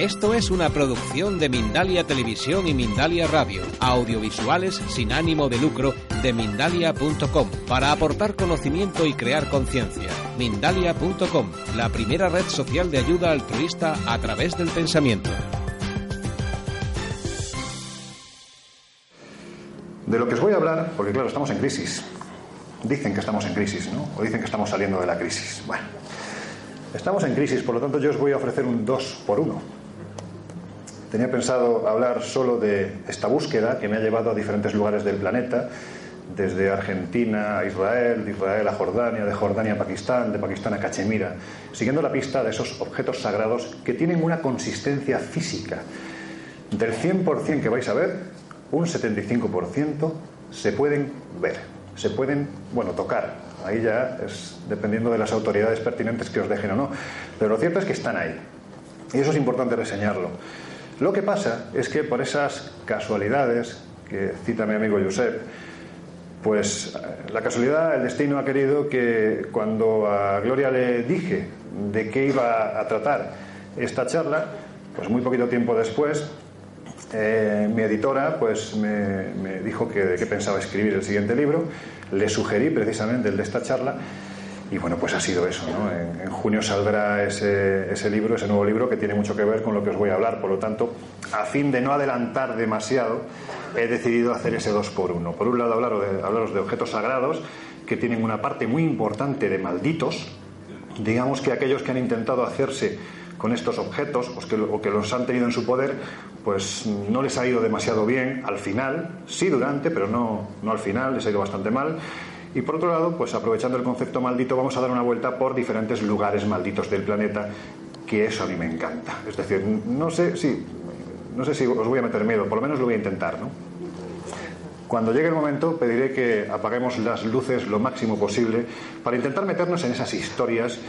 Esto es una producción de Mindalia Televisión y Mindalia Radio, audiovisuales sin ánimo de lucro de mindalia.com, para aportar conocimiento y crear conciencia. Mindalia.com, la primera red social de ayuda altruista a través del pensamiento. De lo que os voy a hablar, porque claro, estamos en crisis. Dicen que estamos en crisis, ¿no? O dicen que estamos saliendo de la crisis. Bueno, estamos en crisis, por lo tanto yo os voy a ofrecer un 2 por 1 Tenía pensado hablar solo de esta búsqueda que me ha llevado a diferentes lugares del planeta, desde Argentina a Israel, de Israel a Jordania, de Jordania a Pakistán, de Pakistán a Cachemira, siguiendo la pista de esos objetos sagrados que tienen una consistencia física. Del 100% que vais a ver, un 75% se pueden ver, se pueden, bueno, tocar. Ahí ya es dependiendo de las autoridades pertinentes que os dejen o no. Pero lo cierto es que están ahí. Y eso es importante reseñarlo. Lo que pasa es que por esas casualidades que cita mi amigo Josep, pues eh, la casualidad, el destino ha querido que cuando a Gloria le dije de qué iba a tratar esta charla, pues muy poquito tiempo después, eh, mi editora pues me, dijo que pensaba escribir el siguiente libro, le sugerí precisamente el de esta charla y bueno, pues ha sido eso, ¿no? En, junio saldrá ese, ese, libro, ese nuevo libro que tiene mucho que ver con lo que os voy a hablar. Por lo tanto, a fin de no adelantar demasiado, he decidido hacer ese dos por uno. Por un lado, hablaros de, hablaros de objetos sagrados que tienen una parte muy importante de malditos. Digamos que aquellos que han intentado hacerse con estos objetos o que, o que los han tenido en su poder, pues no les ha ido demasiado bien al final, sí durante, pero no, no al final, les ha ido bastante mal. Y por otro lado, pues aprovechando el concepto maldito, vamos a dar una vuelta por diferentes lugares malditos del planeta, que eso a mí me encanta. Es decir, no sé si, no sé si os voy a meter miedo, por lo menos lo voy a intentar, ¿no? Cuando llegue el momento pediré que apaguemos las luces lo máximo posible para intentar meternos en esas historias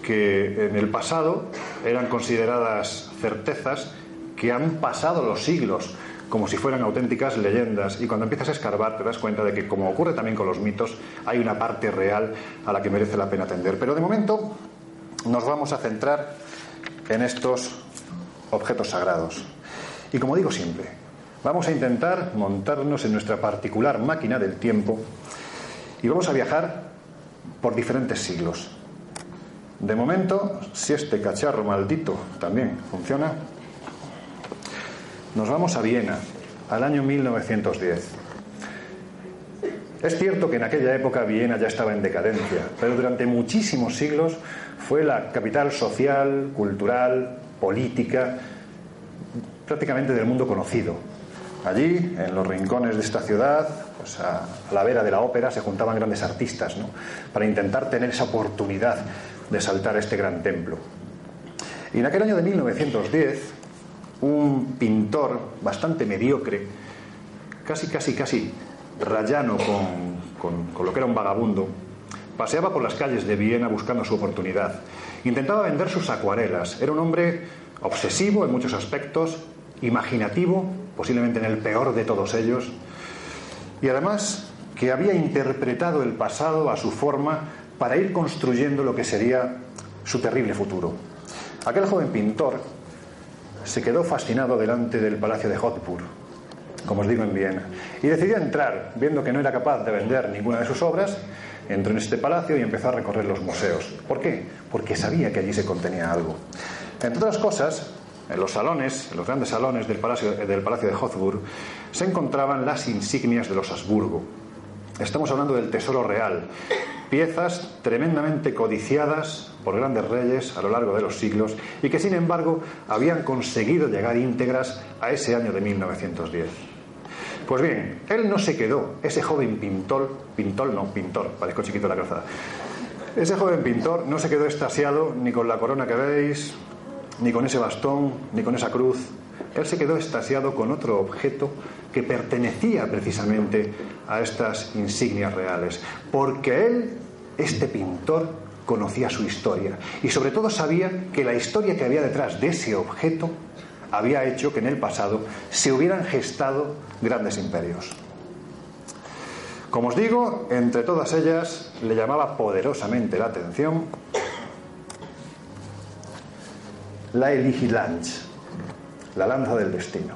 que en el pasado eran consideradas certezas que han pasado los siglos como si fueran auténticas leyendas y cuando empiezas a escarbar te das cuenta de que como ocurre también con los mitos hay una parte real a la que merece la pena atender. Pero de momento nos vamos a centrar en estos objetos sagrados. Y como digo siempre, vamos a intentar montarnos en nuestra particular máquina del tiempo y vamos a viajar por diferentes siglos. De momento, si este cacharro maldito también funciona, nos vamos a Viena, al año 1910. Es cierto que en aquella época Viena ya estaba en decadencia, pero durante muchísimos siglos fue la capital social, cultural, política, prácticamente del mundo conocido. Allí, en los rincones de esta ciudad, pues a, la vera de la ópera, se juntaban grandes artistas ¿no? para intentar tener esa oportunidad de saltar a este gran templo. Y en aquel año de 1910, un pintor bastante mediocre, casi, casi, casi rayano con, con, lo que era un vagabundo, paseaba por las calles de Viena buscando su oportunidad. Intentaba vender sus acuarelas. Era un hombre obsesivo en muchos aspectos, imaginativo, posiblemente en el peor de todos ellos, y además que había interpretado el pasado a su forma para ir construyendo lo que sería su terrible futuro. Aquel joven pintor se quedó fascinado delante del Palacio de Hotburg, como os digo en Viena, y decidió entrar, viendo que no era capaz de vender ninguna de sus obras, entró en este palacio y empezó a recorrer los museos. ¿Por qué? Porque sabía que allí se contenía algo. Entre otras cosas, en los salones, en los grandes salones del Palacio, de Hotburg, se encontraban las insignias de los Habsburgo. Estamos hablando del tesoro real, piezas tremendamente codiciadas por grandes reyes a lo largo de los siglos y que sin embargo habían conseguido llegar íntegras a ese año de 1910. Pues bien, él no se quedó, ese joven pintor, pintor no, pintor, parezco chiquito la calzada, ese joven pintor no se quedó estasiado ni con la corona que veis, ni con ese bastón, ni con esa cruz. Él se quedó estasiado con otro objeto que pertenecía precisamente a estas insignias reales, porque él, este pintor, conocía su historia y sobre todo sabía que la historia que había detrás de ese objeto había hecho que en el pasado se hubieran gestado grandes imperios. Como os digo, entre todas ellas le llamaba poderosamente la atención la Eligilange, la lanza del destino.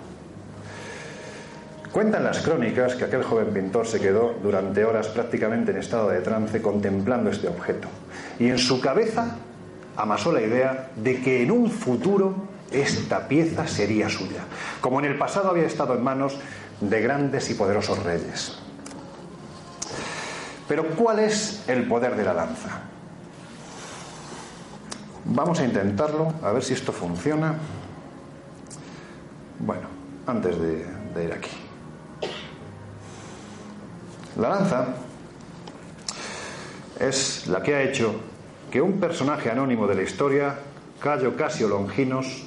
Cuentan las crónicas que aquel joven pintor se quedó durante horas prácticamente en estado de trance contemplando este objeto y en su cabeza amasó la idea de que en un futuro esta pieza sería suya, como en el pasado había estado en manos de grandes y poderosos reyes. Pero ¿cuál es el poder de la lanza? Vamos a intentarlo, a ver si esto funciona. Bueno, antes de, de ir aquí. La lanza es la que ha hecho que un personaje anónimo de la historia, Cayo Casio Longinos,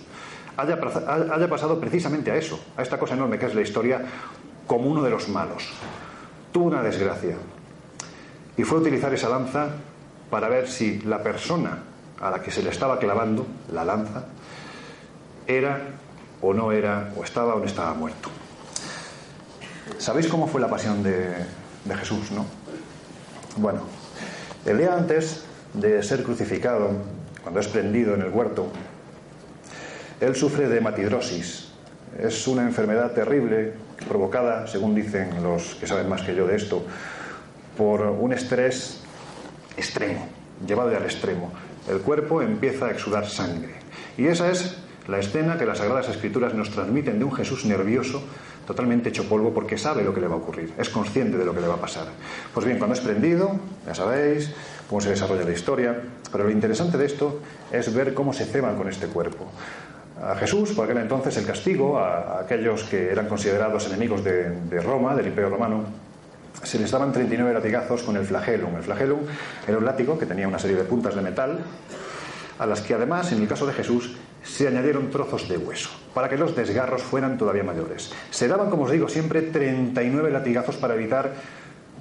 haya, haya, pasado precisamente a eso, a esta cosa enorme que es la historia, como uno de los malos. Tuvo una desgracia y fue utilizar esa lanza para ver si la persona a la que se le estaba clavando la lanza era o no era, o estaba o no estaba muerto. ¿Sabéis cómo fue la pasión de, de Jesús, no? Bueno, el día antes de ser crucificado, cuando es prendido en el huerto, él sufre de hematidrosis. Es una enfermedad terrible provocada, según dicen los que saben más que yo de esto, por un estrés extremo, llevado al extremo. El cuerpo empieza a exudar sangre. Y esa es la escena que las Sagradas Escrituras nos transmiten de un Jesús nervioso, totalmente hecho polvo, porque sabe lo que le va a ocurrir, es consciente de lo que le va a pasar. Pues bien, cuando es prendido, ya sabéis cómo se desarrolla la historia, pero lo interesante de esto es ver cómo se ceban con este cuerpo. A Jesús, por aquel entonces, el castigo a, aquellos que eran considerados enemigos de, de Roma, del Imperio Romano, se les daban 39 latigazos con el flagellum. El flagellum era un látigo que tenía una serie de puntas de metal, a las que además, en el caso de Jesús, se añadieron trozos de hueso, para que los desgarros fueran todavía mayores. Se daban, como os digo, siempre 39 latigazos para evitar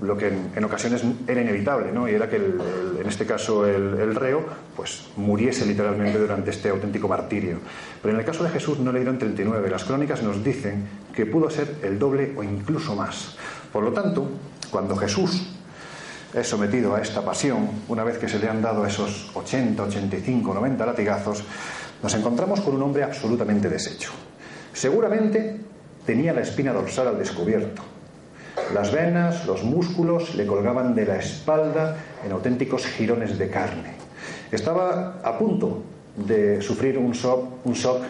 lo que en, ocasiones era inevitable, ¿no? y era que en este caso el, reo pues muriese literalmente durante este auténtico martirio. Pero en el caso de Jesús no le dieron 39, las crónicas nos dicen que pudo ser el doble o incluso más. Por lo tanto, cuando Jesús es sometido a esta pasión, una vez que se le han dado esos 80, 85, 90 latigazos, nos encontramos con un hombre absolutamente deshecho. Seguramente tenía la espina dorsal al descubierto. Las venas, los músculos le colgaban de la espalda en auténticos jirones de carne. Estaba a punto de sufrir un shock, un shock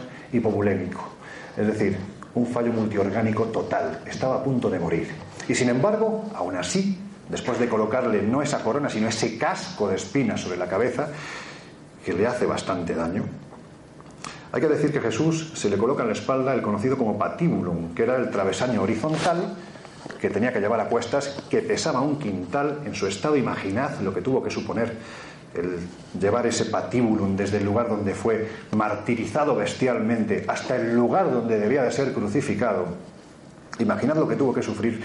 es decir, un fallo multiorgánico total. Estaba a punto de morir. Y sin embargo, aún así, después de colocarle no esa corona, sino ese casco de espinas sobre la cabeza, que le hace bastante daño, hay que decir que Jesús se le coloca en la espalda el conocido como patíbulum, que era el travesaño horizontal que tenía que llevar a cuestas, que pesaba un quintal. En su estado, imaginad lo que tuvo que suponer el llevar ese patíbulum desde el lugar donde fue martirizado bestialmente hasta el lugar donde debía de ser crucificado. Imaginad lo que tuvo que sufrir,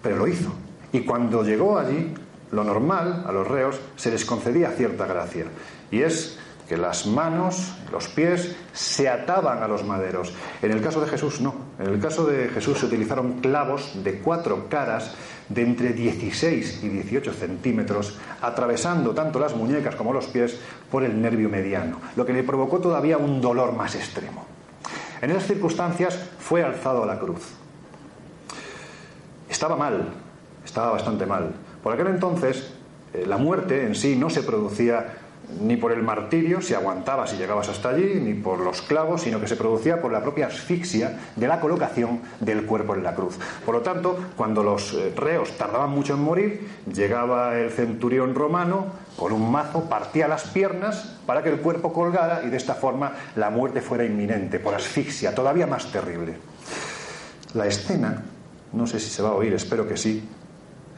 pero lo hizo. Y cuando llegó allí, lo normal a los reos se les concedía cierta gracia, y es que las manos, los pies se ataban a los maderos. En el caso de Jesús no. En el caso de Jesús se utilizaron clavos de cuatro caras de entre 16 y 18 centímetros, atravesando tanto las muñecas como los pies por el nervio mediano, lo que le provocó todavía un dolor más extremo. En esas circunstancias fue alzado a la cruz. Estaba mal, estaba bastante mal. Por aquel entonces, eh, la muerte en sí no se producía ni por el martirio, si aguantabas y llegabas hasta allí, ni por los clavos, sino que se producía por la propia asfixia de la colocación del cuerpo en la cruz. Por lo tanto, cuando los eh, reos tardaban mucho en morir, llegaba el centurión romano con un mazo, partía las piernas para que el cuerpo colgara y de esta forma la muerte fuera inminente, por asfixia, todavía más terrible. La escena, no sé si se va a oír, espero que sí,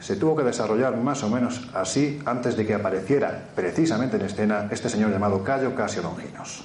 se tuvo que desarrollar más o menos así antes de que apareciera precisamente en escena este señor llamado Cayo Casio Longinos.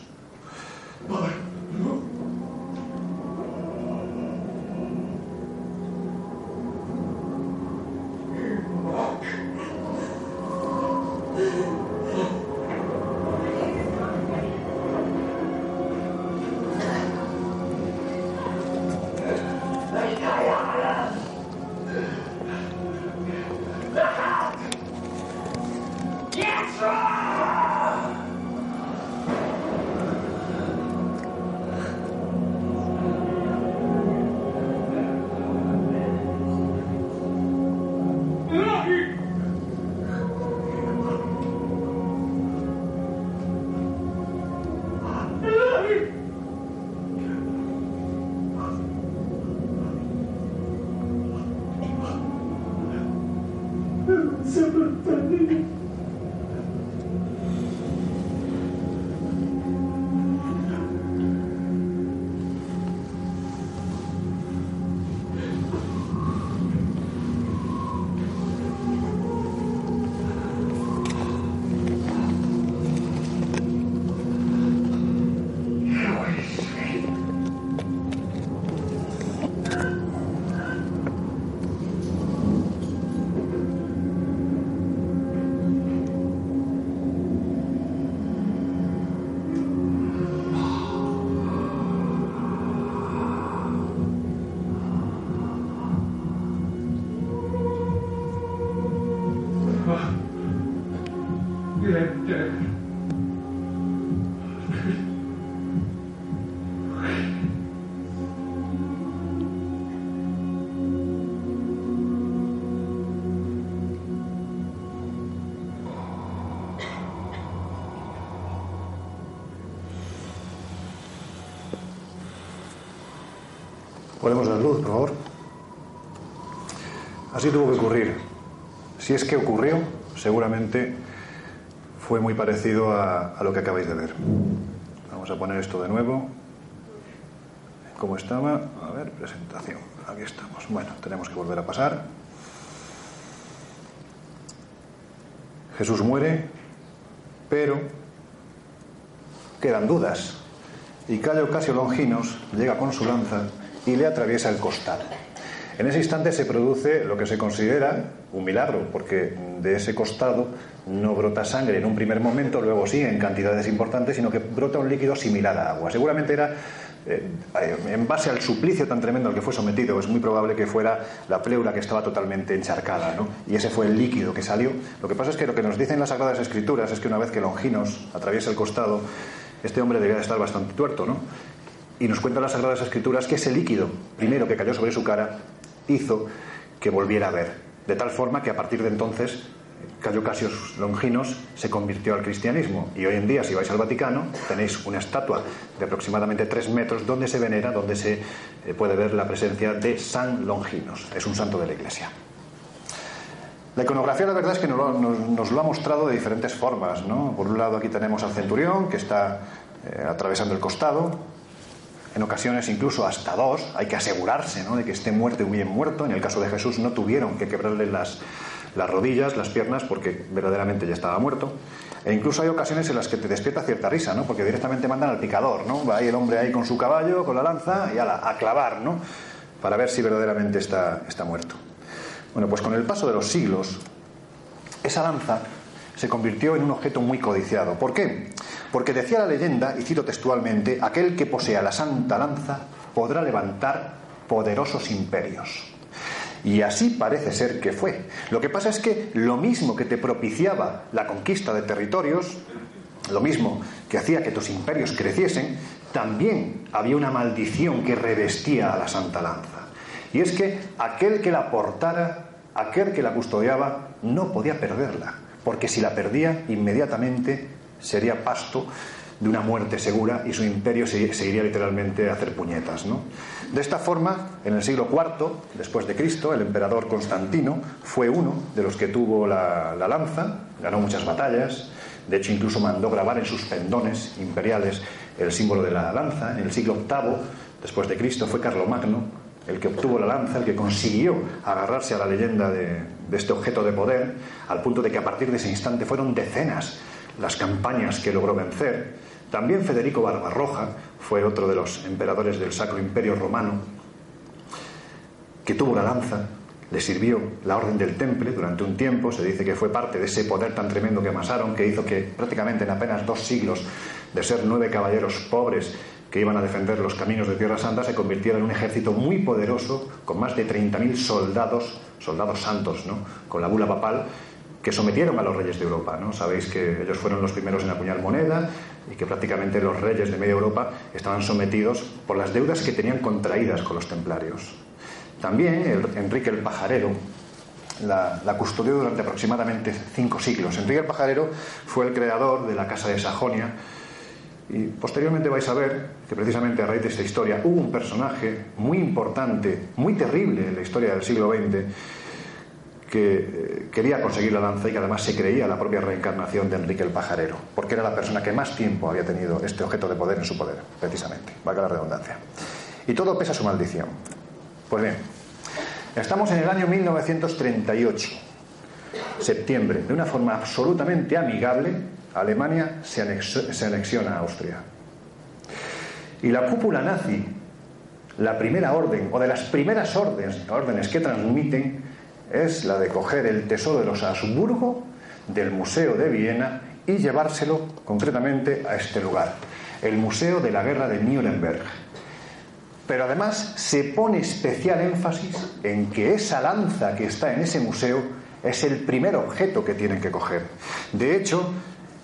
Podemos dar luz, por favor. Así tuvo que ocurrir. Si es que ocurrió, seguramente fue muy parecido a, a lo que acabáis de ver. Vamos a poner esto de nuevo. ¿Cómo estaba? A ver, presentación. Aquí estamos. Bueno, tenemos que volver a pasar. Jesús muere, pero quedan dudas. Y Cayo Casio Longinos llega con su lanza y le atraviesa el costado. En ese instante se produce lo que se considera un milagro, porque de ese costado no brota sangre en un primer momento, luego sí en cantidades importantes, sino que brota un líquido similar a agua. Seguramente era eh, en base al suplicio tan tremendo al que fue sometido, es muy probable que fuera la pleura que estaba totalmente encharcada, ¿no? Y ese fue el líquido que salió. Lo que pasa es que lo que nos dicen las Sagradas Escrituras es que una vez que Longinos atraviesa el costado, este hombre debía de estar bastante tuerto, ¿no? Y nos cuentan las Sagradas Escrituras que ese líquido, primero que cayó sobre su cara, hizo que volviera a ver. De tal forma que a partir de entonces Cayo Casios Longinos se convirtió al cristianismo y hoy en día si vais al Vaticano tenéis una estatua de aproximadamente tres metros donde se venera, donde se eh, puede ver la presencia de San Longinos. Es un santo de la Iglesia. La iconografía la verdad es que nos lo, ha mostrado de diferentes formas. Por un lado aquí tenemos al centurión que está eh, atravesando el costado, en ocasiones incluso hasta dos, hay que asegurarse ¿no? de que esté muerto y bien muerto. En el caso de Jesús no tuvieron que quebrarle las, las rodillas, las piernas, porque verdaderamente ya estaba muerto. E incluso hay ocasiones en las que te despierta cierta risa, ¿no? Porque directamente mandan al picador, ¿no? Va ahí el hombre ahí con su caballo, con la lanza y a, a clavar, ¿no? Para ver si verdaderamente está, está muerto. Bueno, pues con el paso de los siglos, esa lanza se convirtió en un objeto muy codiciado. ¿Por qué? Porque decía la leyenda, y cito textualmente, aquel que posea la santa lanza podrá levantar poderosos imperios. Y así parece ser que fue. Lo que pasa es que lo mismo que te propiciaba la conquista de territorios, lo mismo que hacía que tus imperios creciesen, también había una maldición que revestía a la Santa Lanza. Y es que aquel que la portara, aquel que la custodiaba, no podía perderla, porque si la perdía, inmediatamente sería pasto de una muerte segura y su imperio se, iría literalmente a hacer puñetas. ¿no? De esta forma, en el siglo IV después de Cristo, el emperador Constantino fue uno de los que tuvo la, la lanza, ganó muchas batallas, de hecho incluso mandó grabar en sus pendones imperiales el símbolo de la lanza. En el siglo VIII después de Cristo fue Carlomagno el que obtuvo la lanza, el que consiguió agarrarse a la leyenda de, de este objeto de poder, al punto de que a partir de ese instante fueron decenas las campañas que logró vencer. También Federico Barbarroja fue otro de los emperadores del Sacro Imperio Romano, que tuvo una lanza, le sirvió la orden del temple durante un tiempo, se dice que fue parte de ese poder tan tremendo que amasaron, que hizo que prácticamente en apenas dos siglos de ser nueve caballeros pobres que iban a defender los caminos de Tierra Santa, se convirtiera en un ejército muy poderoso, con más de 30.000 soldados, soldados santos, ¿no? con la bula papal, que sometieron a los reyes de Europa. ¿no? Sabéis que ellos fueron los primeros en acuñar moneda y que prácticamente los reyes de media Europa estaban sometidos por las deudas que tenían contraídas con los templarios. También Enrique el Pajarero la, la, custodió durante aproximadamente cinco siglos. Enrique el Pajarero fue el creador de la Casa de Sajonia y posteriormente vais a ver que precisamente a raíz de esta historia hubo un personaje muy importante, muy terrible en la historia del siglo XX, que eh, quería conseguir la lanza y que además se creía la propia reencarnación de Enrique el Pajarero, porque era la persona que más tiempo había tenido este objeto de poder en su poder, precisamente, valga la redundancia. Y todo pesa su maldición. Pues bien, estamos en el año 1938, septiembre, de una forma absolutamente amigable, Alemania se, anexiona a Austria. Y la cúpula nazi, la primera orden, o de las primeras órdenes, órdenes que transmiten, es la de coger el tesoro de los Habsburgo del Museo de Viena y llevárselo concretamente a este lugar, el Museo de la Guerra de Nuremberg. Pero además se pone especial énfasis en que esa lanza que está en ese museo es el primer objeto que tienen que coger. De hecho,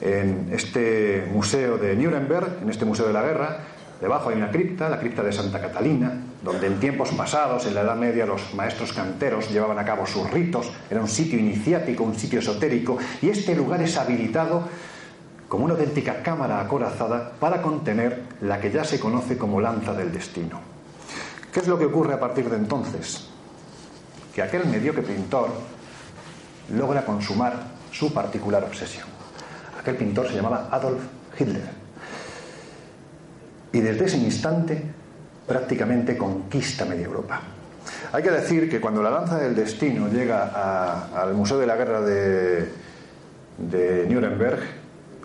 en este museo de Nuremberg, en este Museo de la Guerra, Debajo hay una cripta, la cripta de Santa Catalina, donde en tiempos pasados, en la Edad Media, los maestros canteros llevaban a cabo sus ritos. Era un sitio iniciático, un sitio esotérico, y este lugar es habilitado como una auténtica cámara acorazada para contener la que ya se conoce como lanza del destino. ¿Qué es lo que ocurre a partir de entonces? Que aquel mediocre pintor logra consumar su particular obsesión. Aquel pintor se llamaba Adolf Hitler. Y desde ese instante prácticamente conquista media Europa. Hay que decir que cuando la lanza del destino llega al Museo de la Guerra de, Nuremberg,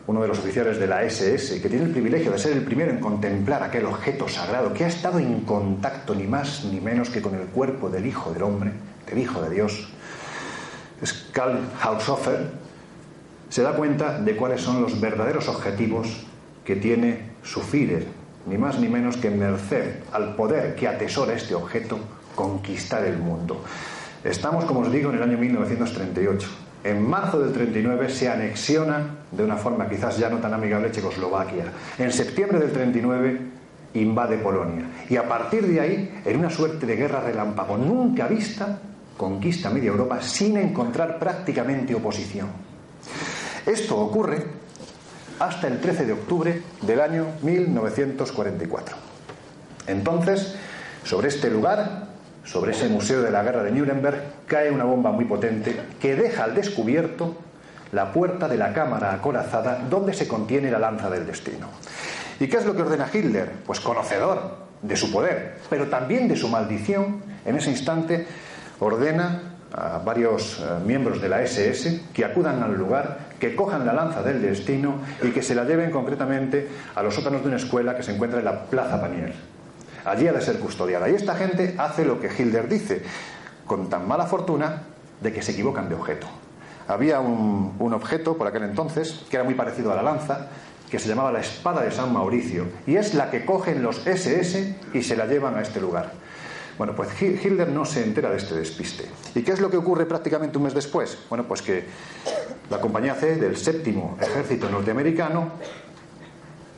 uno de los oficiales de la SS, que tiene el privilegio de ser el primero en contemplar aquel objeto sagrado, que ha estado en contacto ni más ni menos que con el cuerpo del Hijo del Hombre, del Hijo de Dios, es Karl Haushofer, se da cuenta de cuáles son los verdaderos objetivos que tiene su Führer, ni más ni menos que merced al poder que atesora este objeto, conquistar el mundo. Estamos, como os digo, en el año 1938. En marzo del 39 se anexiona de una forma quizás ya no tan amigable Checoslovaquia. En septiembre del 39 invade Polonia. Y a partir de ahí, en una suerte de guerra relámpago nunca vista, conquista media Europa sin encontrar prácticamente oposición. Esto ocurre hasta el 13 de octubre del año 1944. Entonces, sobre este lugar, sobre ese Museo de la Guerra de Nuremberg, cae una bomba muy potente que deja al descubierto la puerta de la cámara acorazada donde se contiene la lanza del destino. ¿Y qué es lo que ordena Hitler? Pues conocedor de su poder, pero también de su maldición, en ese instante ordena a varios eh, miembros de la SS que acudan al lugar, que cojan la lanza del destino y que se la lleven concretamente a los sótanos de una escuela que se encuentra en la Plaza Panier. Allí ha de ser custodiada. Y esta gente hace lo que Hilder dice, con tan mala fortuna de que se equivocan de objeto. Había un, un objeto por aquel entonces que era muy parecido a la lanza, que se llamaba la espada de San Mauricio, y es la que cogen los SS y se la llevan a este lugar. Bueno, pues Hitler no se entera de este despiste. ¿Y qué es lo que ocurre prácticamente un mes después? Bueno, pues que la compañía C del séptimo ejército norteamericano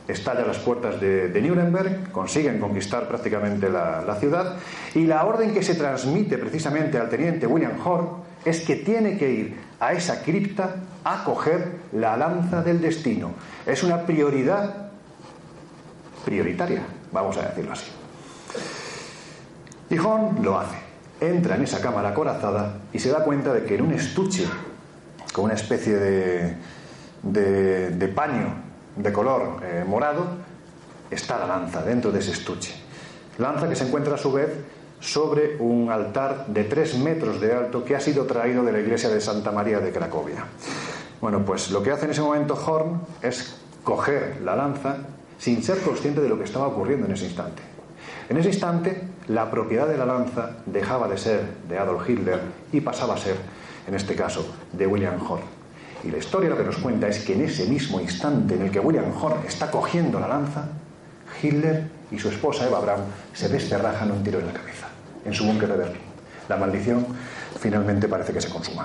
estalla a las puertas de, Nuremberg, consiguen conquistar prácticamente la, ciudad y la orden que se transmite precisamente al teniente William Horn es que tiene que ir a esa cripta a coger la lanza del destino. Es una prioridad prioritaria, vamos a decirlo así. Y Horn lo hace. Entra en esa cámara acorazada y se da cuenta de que en un estuche con una especie de, de, paño de color eh, morado está la lanza dentro de ese estuche. Lanza que se encuentra a su vez sobre un altar de tres metros de alto que ha sido traído de la iglesia de Santa María de Cracovia. Bueno, pues lo que hace en ese momento Horn es coger la lanza sin ser consciente de lo que estaba ocurriendo en ese instante. En ese instante, la propiedad de la lanza dejaba de ser de Adolf Hitler y pasaba a ser, en este caso, de William Horn. Y la historia lo que nos cuenta es que en ese mismo instante en el que William Horn está cogiendo la lanza, Hitler y su esposa Eva Braun se descerrajan un tiro en la cabeza, en su búnker de Berlín. La maldición finalmente parece que se consuma.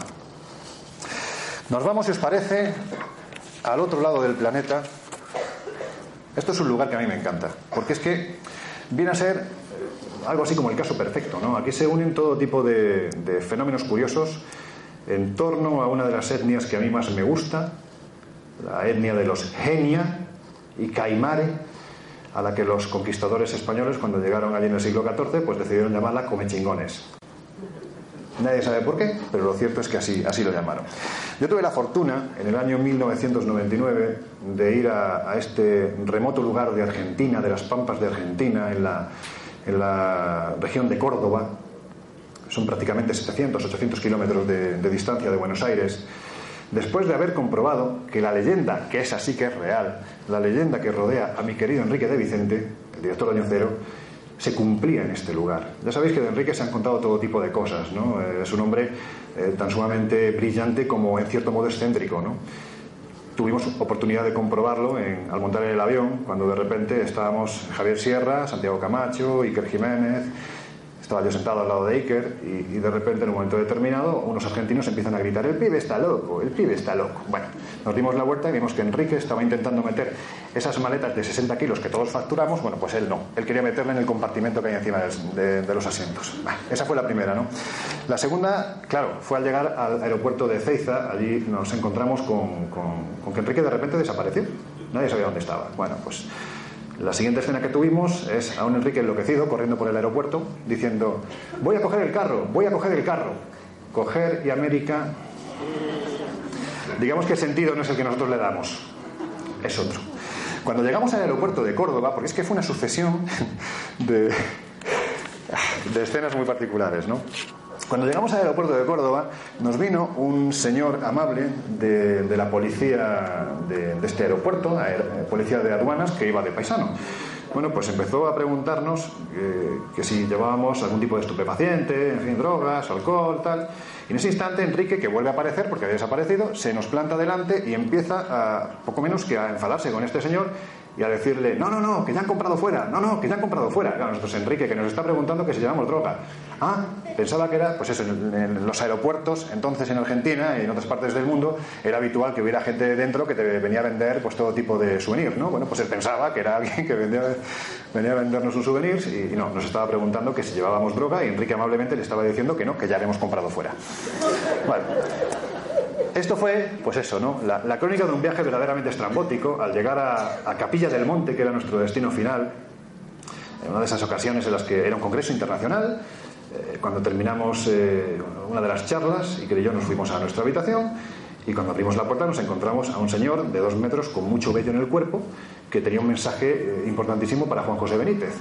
Nos vamos, si os parece, al otro lado del planeta. Esto es un lugar que a mí me encanta, porque es que viene a ser algo así como el caso perfecto. ¿no? Aquí se unen todo tipo de, fenómenos curiosos en torno a una de las etnias que a mí más me gusta, la etnia de los Genia y Caimare, a la que los conquistadores españoles, cuando llegaron allí en el siglo XIV, pues decidieron llamarla Comechingones. Nadie sabe por qué, pero lo cierto es que así, así lo llamaron. Yo tuve la fortuna, en el año 1999, de ir a, este remoto lugar de Argentina, de las Pampas de Argentina, en la, en la región de Córdoba. Son prácticamente 700, 800 kilómetros de, distancia de Buenos Aires. Después de haber comprobado que la leyenda, que es así que es real, la leyenda que rodea a mi querido Enrique de Vicente, el director de Año Cero, se cumplía en este lugar. Ya sabéis que de Enrique se han contado todo tipo de cosas, ¿no? Eh, es un hombre eh, tan sumamente brillante como en cierto modo excéntrico, ¿no? Tuvimos oportunidad de comprobarlo al montar el avión, cuando de repente estábamos Javier Sierra, Santiago Camacho, Iker Jiménez, estaba yo sentado al lado de Iker y, de repente en un momento determinado unos argentinos empiezan a gritar, el pibe está loco, el pibe está loco. Bueno, nos dimos la vuelta y vimos que Enrique estaba intentando meter esas maletas de 60 kilos que todos facturamos, bueno, pues él no, él quería meterla en el compartimento que hay encima de, los asientos. esa fue la primera, ¿no? La segunda, claro, fue al llegar al aeropuerto de Ceiza, allí nos encontramos con, con que Enrique de repente desapareció, nadie sabía dónde estaba. Bueno, pues La siguiente escena que tuvimos es a un Enrique enloquecido corriendo por el aeropuerto diciendo, voy a coger el carro, voy a coger el carro. Coger y América, digamos que el sentido no es el que nosotros le damos, es otro. Cuando llegamos al aeropuerto de Córdoba, porque es que fue una sucesión de, de escenas muy particulares, ¿no? Cuando llegamos al aeropuerto de Córdoba, nos vino un señor amable de, la policía de, este aeropuerto, policía de aduanas, que iba de paisano. Bueno, pues empezó a preguntarnos eh, que si llevábamos algún tipo de estupefaciente, en fin, drogas, alcohol, tal. Y en ese instante, Enrique, que vuelve a aparecer, porque había desaparecido, se nos planta delante y empieza a, poco menos que a enfadarse con este señor y a decirle, no, no, no, que ya han comprado fuera, no, no, que ya han comprado fuera. Claro, nosotros Enrique, que nos está preguntando que si llevamos droga. Ah, pensaba que era, pues eso, en, los aeropuertos, entonces en Argentina y en otras partes del mundo, era habitual que hubiera gente dentro que te venía a vender pues todo tipo de souvenirs, ¿no? Bueno, pues él pensaba que era alguien que vendía, venía a vendernos un souvenirs y, no, nos estaba preguntando que si llevábamos droga y Enrique amablemente le estaba diciendo que no, que ya habíamos comprado fuera. Bueno. Esto fue, pues eso, ¿no? La, crónica de un viaje verdaderamente estrambótico al llegar a, Capilla del Monte, que era nuestro destino final, en una de esas ocasiones en las que era un congreso internacional, eh, cuando terminamos eh, una de las charlas, y que yo nos fuimos a nuestra habitación, y cuando abrimos la puerta nos encontramos a un señor de dos metros con mucho vello en el cuerpo, que tenía un mensaje eh, importantísimo para Juan José Benítez.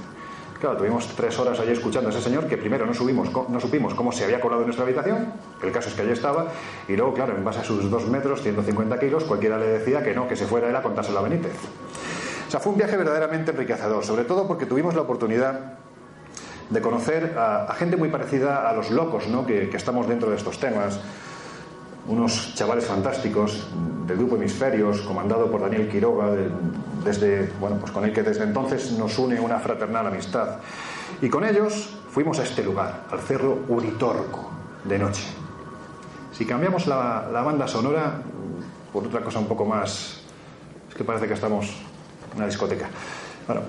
Claro, tuvimos tres horas allí escuchando a ese señor que primero no, supimos cómo se había colado en nuestra habitación, el caso es que allí estaba, y luego, claro, en base a sus dos metros, 150 kilos, cualquiera le decía que no, que se fuera él a contárselo a Benítez. O sea, fue un viaje verdaderamente enriquecedor, sobre todo porque tuvimos la oportunidad de conocer a, gente muy parecida a los locos ¿no? que, que estamos dentro de estos temas unos chavales fantásticos del grupo Hemisferios, comandado por Daniel Quiroga, desde, bueno, pues con el que desde entonces nos une una fraternal amistad. Y con ellos fuimos a este lugar, al Cerro Uritorco, de noche. Si cambiamos la, la banda sonora por otra cosa un poco más, es que parece que estamos en una discoteca. Bueno,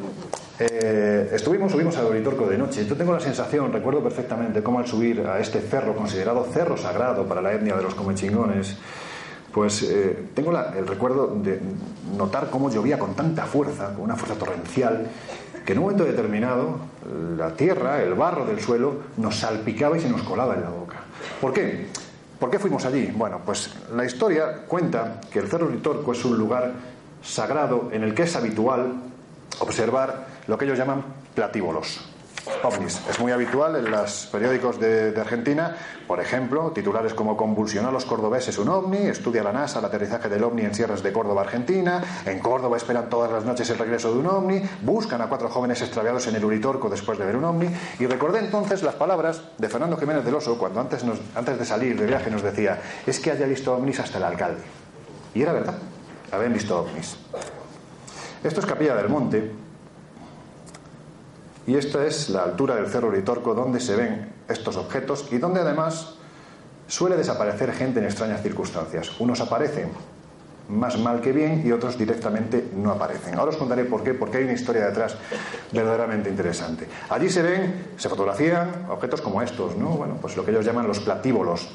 eh, estuvimos, subimos al Oritorco de noche. Yo tengo la sensación, recuerdo perfectamente cómo al subir a este cerro, considerado cerro sagrado para la etnia de los comechingones, pues eh, tengo el recuerdo de notar cómo llovía con tanta fuerza, con una fuerza torrencial, que en un momento determinado la tierra, el barro del suelo, nos salpicaba y se nos colaba en la boca. ¿Por qué? ¿Por qué fuimos allí? Bueno, pues la historia cuenta que el Cerro Oritorco es un lugar sagrado en el que es habitual observar lo que ellos llaman platíbolos. OVNIs. Es muy habitual en los periódicos de, Argentina, por ejemplo, titulares como Convulsionó a los cordobeses un ovni, estudia la NASA el aterrizaje del ovni en sierras de Córdoba, Argentina, en Córdoba esperan todas las noches el regreso de un ovni, buscan a cuatro jóvenes extraviados en el Uritorco después de ver un ovni, y recordé entonces las palabras de Fernando Jiménez del Oso cuando antes, antes de salir de viaje nos decía, es que haya visto ovnis hasta el alcalde. Y era verdad, habían visto ovnis. Esto es Capilla del Monte, y esta es la altura del Cerro Litorco donde se ven estos objetos y donde además suele desaparecer gente en extrañas circunstancias. Unos aparecen más mal que bien y otros directamente no aparecen. Ahora os contaré por qué, porque hay una historia detrás verdaderamente interesante. Allí se ven, se fotografían objetos como estos, ¿no? Bueno, pues lo que ellos llaman los platíbolos.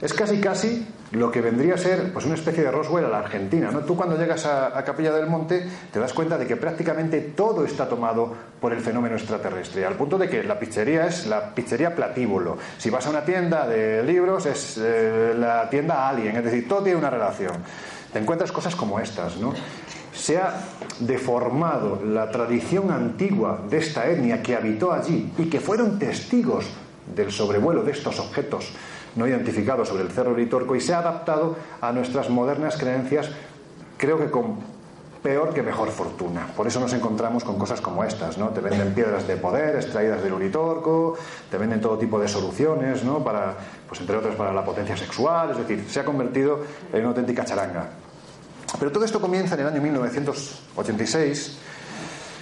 Es casi casi lo que vendría a ser pues una especie de Roswell a la Argentina. ¿no? Tú cuando llegas a, Capilla del Monte te das cuenta de que prácticamente todo está tomado por el fenómeno extraterrestre, al punto de que la pizzería es la pizzería platíbulo. Si vas a una tienda de libros es eh, la tienda Alien, es decir, todo tiene una relación. Te encuentras cosas como estas, ¿no? Se ha deformado la tradición antigua de esta etnia que habitó allí y que fueron testigos del sobrevuelo de estos objetos no identificado sobre el Cerro Litorco y se ha adaptado a nuestras modernas creencias, creo que con peor que mejor fortuna. Por eso nos encontramos con cosas como estas, ¿no? Te venden piedras de poder extraídas del Uritorco, te venden todo tipo de soluciones, ¿no? Para, pues entre otras para la potencia sexual, es decir, se ha convertido en una auténtica charanga. Pero todo esto comienza en el año 1986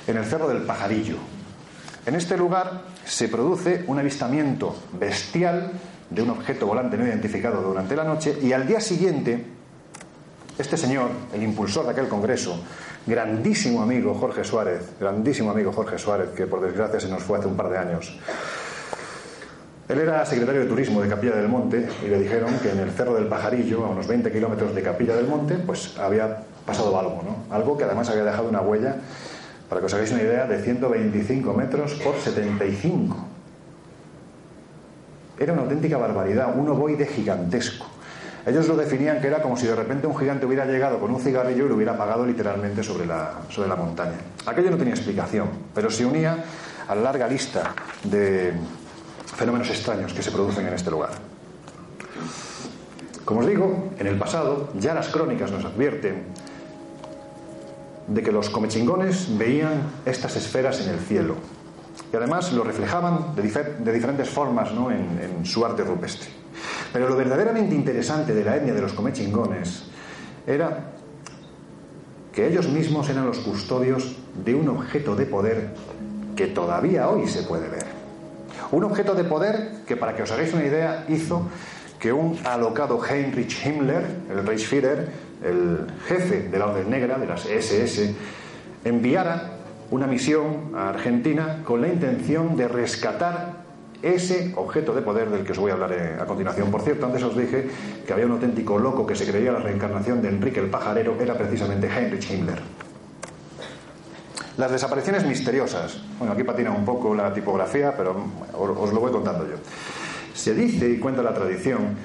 en el Cerro del Pajarillo. En este lugar se produce un avistamiento bestial de un objeto volante no identificado durante la noche y al día siguiente este señor, el impulsor de aquel congreso, grandísimo amigo Jorge Suárez, grandísimo amigo Jorge Suárez, que por desgracia se nos fue hace un par de años, él era secretario de turismo de Capilla del Monte y le dijeron que en el Cerro del Pajarillo, a unos 20 kilómetros de Capilla del Monte, pues había pasado algo, ¿no? Algo que además había dejado una huella, para que os hagáis una idea, de 125 metros por 75. Era una auténtica barbaridad, un ovoide gigantesco. Ellos lo definían que era como si de repente un gigante hubiera llegado con un cigarrillo y lo hubiera apagado literalmente sobre la, sobre la montaña. Aquello no tenía explicación, pero se unía a la larga lista de fenómenos extraños que se producen en este lugar. Como os digo, en el pasado ya las crónicas nos advierten de que los comechingones veían estas esferas en el cielo y además lo reflejaban de, diferentes formas en su arte rupestre. Pero lo verdaderamente interesante de la etnia de los comechingones era que ellos mismos eran los custodios de un objeto de poder que todavía hoy se puede ver. Un objeto de poder que, para que os hagáis una idea, hizo que un alocado Heinrich Himmler, el Reichsführer, el jefe de la Orden Negra, de las SS, enviara una misión a Argentina con la intención de rescatar ese objeto de poder del que os voy a hablar eh, a continuación. Por cierto, antes os dije que había un auténtico loco que se creía la reencarnación de Enrique el Pajarero, era precisamente Heinrich Himmler. Las desapariciones misteriosas. Bueno, aquí patina un poco la tipografía, pero os lo voy contando yo. Se dice y cuenta la tradición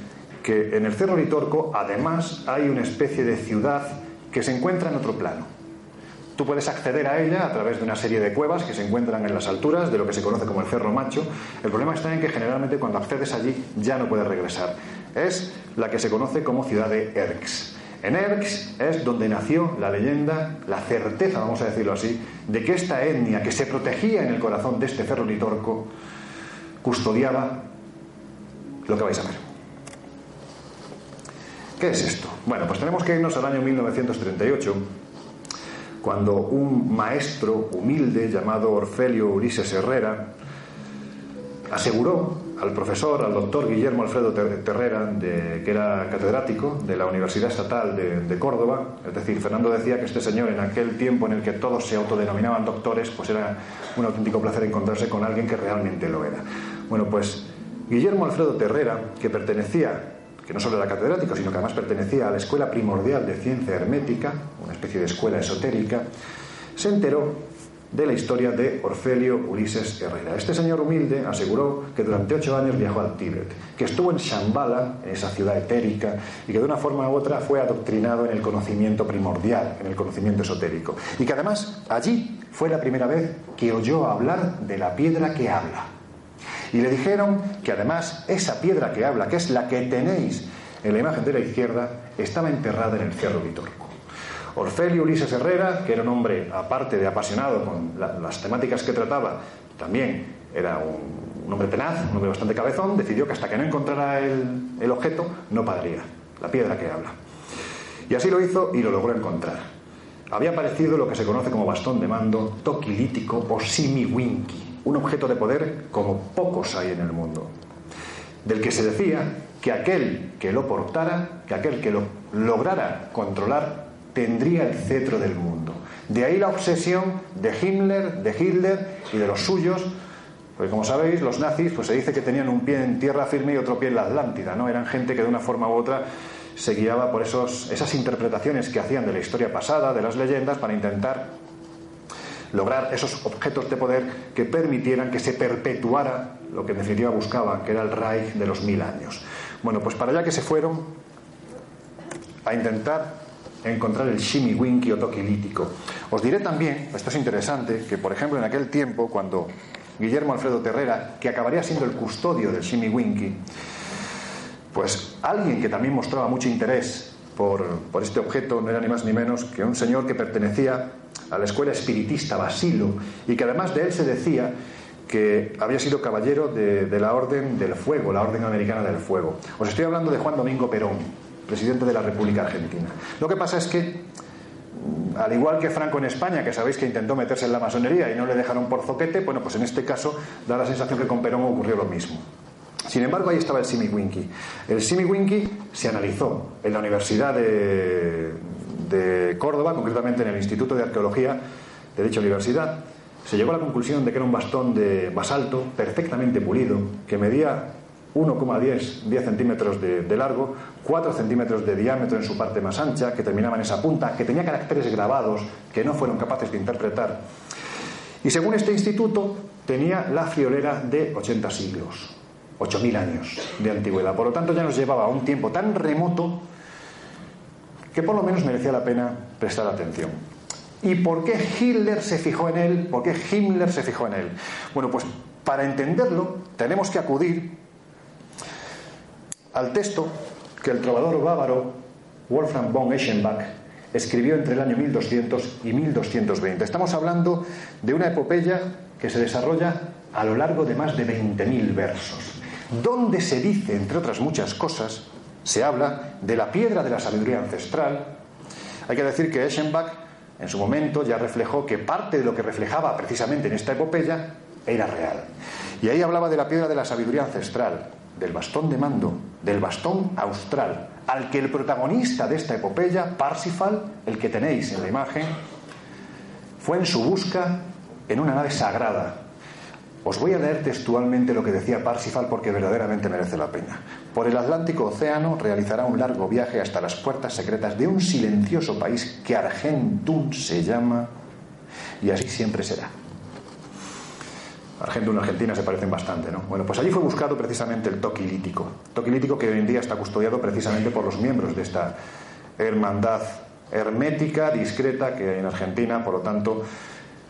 que en el Cerro Litorco, además, hay una especie de ciudad que se encuentra en otro plano. Tú puedes acceder a ella a través de una serie de cuevas que se encuentran en las alturas de lo que se conoce como el Cerro Macho. El problema está en que generalmente cuando accedes allí ya no puedes regresar. Es la que se conoce como ciudad de Erx. En Erx es donde nació la leyenda, la certeza, vamos a decirlo así, de que esta etnia que se protegía en el corazón de este Cerro Litorco custodiaba lo que vais a ver. ¿Qué es esto? Bueno, pues tenemos que irnos al año 1938 cuando un maestro humilde llamado Orfelio Ulises Herrera aseguró al profesor, al doctor Guillermo Alfredo Terrera, que era catedrático de la Universidad Estatal de, Córdoba, es decir, Fernando decía que este señor en aquel tiempo en el que todos se autodenominaban doctores, pues era un auténtico placer encontrarse con alguien que realmente lo era. Bueno, pues Guillermo Alfredo Terrera, que pertenecía que no solo era catedrático, sino que además pertenecía a la Escuela Primordial de Ciencia Hermética, una especie de escuela esotérica, se enteró de la historia de Orfelio Ulises Herrera. Este señor humilde aseguró que durante ocho años viajó al Tíbet, que estuvo en Shambhala, en esa ciudad etérica, y que de una forma u otra fue adoctrinado en el conocimiento primordial, en el conocimiento esotérico, y que además allí fue la primera vez que oyó hablar de la piedra que habla. Y le dijeron que además esa piedra que habla, que es la que tenéis en la imagen de la izquierda, estaba enterrada en el Cerro Vitorco. Orfelio Ulises Herrera, que era un hombre, aparte de apasionado con las temáticas que trataba, también era un, hombre tenaz, un hombre bastante cabezón, decidió que hasta que no encontrara el, objeto, no pagaría, la piedra que habla. Y así lo hizo y lo logró encontrar. Había aparecido lo que se conoce como bastón de mando toquilítico o simiwinki un objeto de poder como pocos hay en el mundo, del que se decía que aquel que lo portara, que aquel que lo lograra controlar, tendría el cetro del mundo. De ahí la obsesión de Himmler, de Hitler y de los suyos, porque como sabéis, los nazis, pues se dice que tenían un pie en tierra firme y otro pie en la Atlántida, ¿no? Eran gente que de una forma u otra se guiaba por esos, esas interpretaciones que hacían de la historia pasada, de las leyendas, para intentar lograr esos objetos de poder que permitieran que se perpetuara lo que en definitiva buscaban, que era el Reich de los mil años. Bueno, pues para allá que se fueron a intentar encontrar el Shimiwinki o toquilítico. Os diré también, esto es interesante, que por ejemplo en aquel tiempo, cuando Guillermo Alfredo Terrera, que acabaría siendo el custodio del Shimiwinki, pues alguien que también mostraba mucho interés por, por, este objeto no era ni más ni menos que un señor que pertenecía a la escuela espiritista Basilo y que además de él se decía que había sido caballero de, la Orden del Fuego, la Orden Americana del Fuego. Os estoy hablando de Juan Domingo Perón, presidente de la República Argentina. Lo que pasa es que, mm, al igual que Franco en España, que sabéis que intentó meterse en la masonería y no le dejaron por zoquete, bueno, pues en este caso da la sensación que con Perón ocurrió lo mismo. Sin embargo, ahí estaba el Simiwinki. El Simiwinki se analizó en la Universidad de, de Córdoba, concretamente en el Instituto de Arqueología de dicha universidad, se llegó a la conclusión de que era un bastón de basalto perfectamente pulido, que medía 1,10 10 centímetros de, de, largo, 4 centímetros de diámetro en su parte más ancha, que terminaba en esa punta, que tenía caracteres grabados que no fueron capaces de interpretar. Y según este instituto, tenía la friolera de 80 siglos, 8.000 años de antigüedad. Por lo tanto, ya nos llevaba a un tiempo tan remoto que por lo menos merecía la pena prestar atención. ¿Y por qué Hitler se fijó en él? ¿Por qué Himmler se fijó en él? Bueno, pues para entenderlo tenemos que acudir al texto que el trovador bávaro Wolfram von Eschenbach escribió entre el año 1200 y 1220. Estamos hablando de una epopeya que se desarrolla a lo largo de más de 20.000 versos, donde se dice, entre otras muchas cosas, se habla de la piedra de la sabiduría ancestral. Hay que decir que Eschenbach en su momento ya reflejó que parte de lo que reflejaba precisamente en esta epopeya era real. Y ahí hablaba de la piedra de la sabiduría ancestral, del bastón de mando, del bastón austral, al que el protagonista de esta epopeya, Parsifal, el que tenéis en la imagen, fue en su busca en una nave sagrada. Os voy a leer textualmente lo que decía Parsifal porque verdaderamente merece la pena. Por el Atlántico Océano realizará un largo viaje hasta las puertas secretas de un silencioso país que Argentum se llama y así siempre será. Argentum y Argentina se parecen bastante, ¿no? Bueno, pues allí fue buscado precisamente el toque lítico. Toque lítico que hoy en día está custodiado precisamente por los miembros de esta hermandad hermética, discreta, que en Argentina, por lo tanto,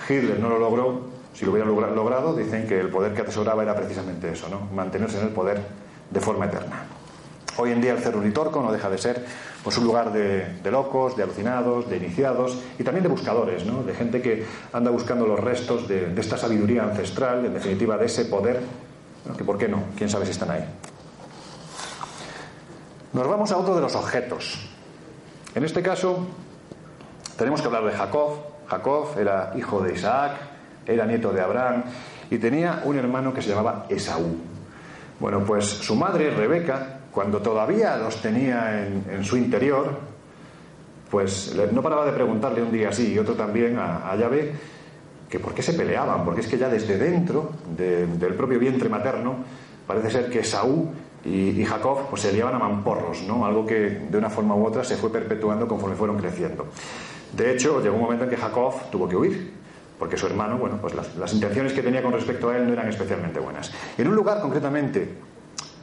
Hitler no lo logró. Si lo hubiera logrado, dicen que el poder que atesoraba era precisamente eso, ¿no? Mantenerse en el poder de forma eterna. Hoy en día el Cerro Unitorco no deja de ser pues, un lugar de, locos, de alucinados, de iniciados y también de buscadores, ¿no? de gente que anda buscando los restos de, esta sabiduría ancestral, en definitiva de ese poder, por qué no, quién sabe si están ahí. Nos vamos a otro de los objetos. En este caso tenemos que hablar de Jacob. Jacob era hijo de Isaac, era nieto de Abraham y tenía un hermano que se llamaba Esaú. Bueno, pues su madre, Rebeca, cuando todavía los tenía en, su interior, pues no paraba de preguntarle un día así y otro también a, Yahvé que por qué se peleaban, porque es que ya desde dentro del propio vientre materno parece ser que Saúl y, Jacob pues se liaban a mamporros, ¿no? algo que de una forma u otra se fue perpetuando conforme fueron creciendo. De hecho, llegó un momento en que Jacob tuvo que huir, porque su hermano, bueno, pues las, intenciones que tenía con respecto a él no eran especialmente buenas. En un lugar concretamente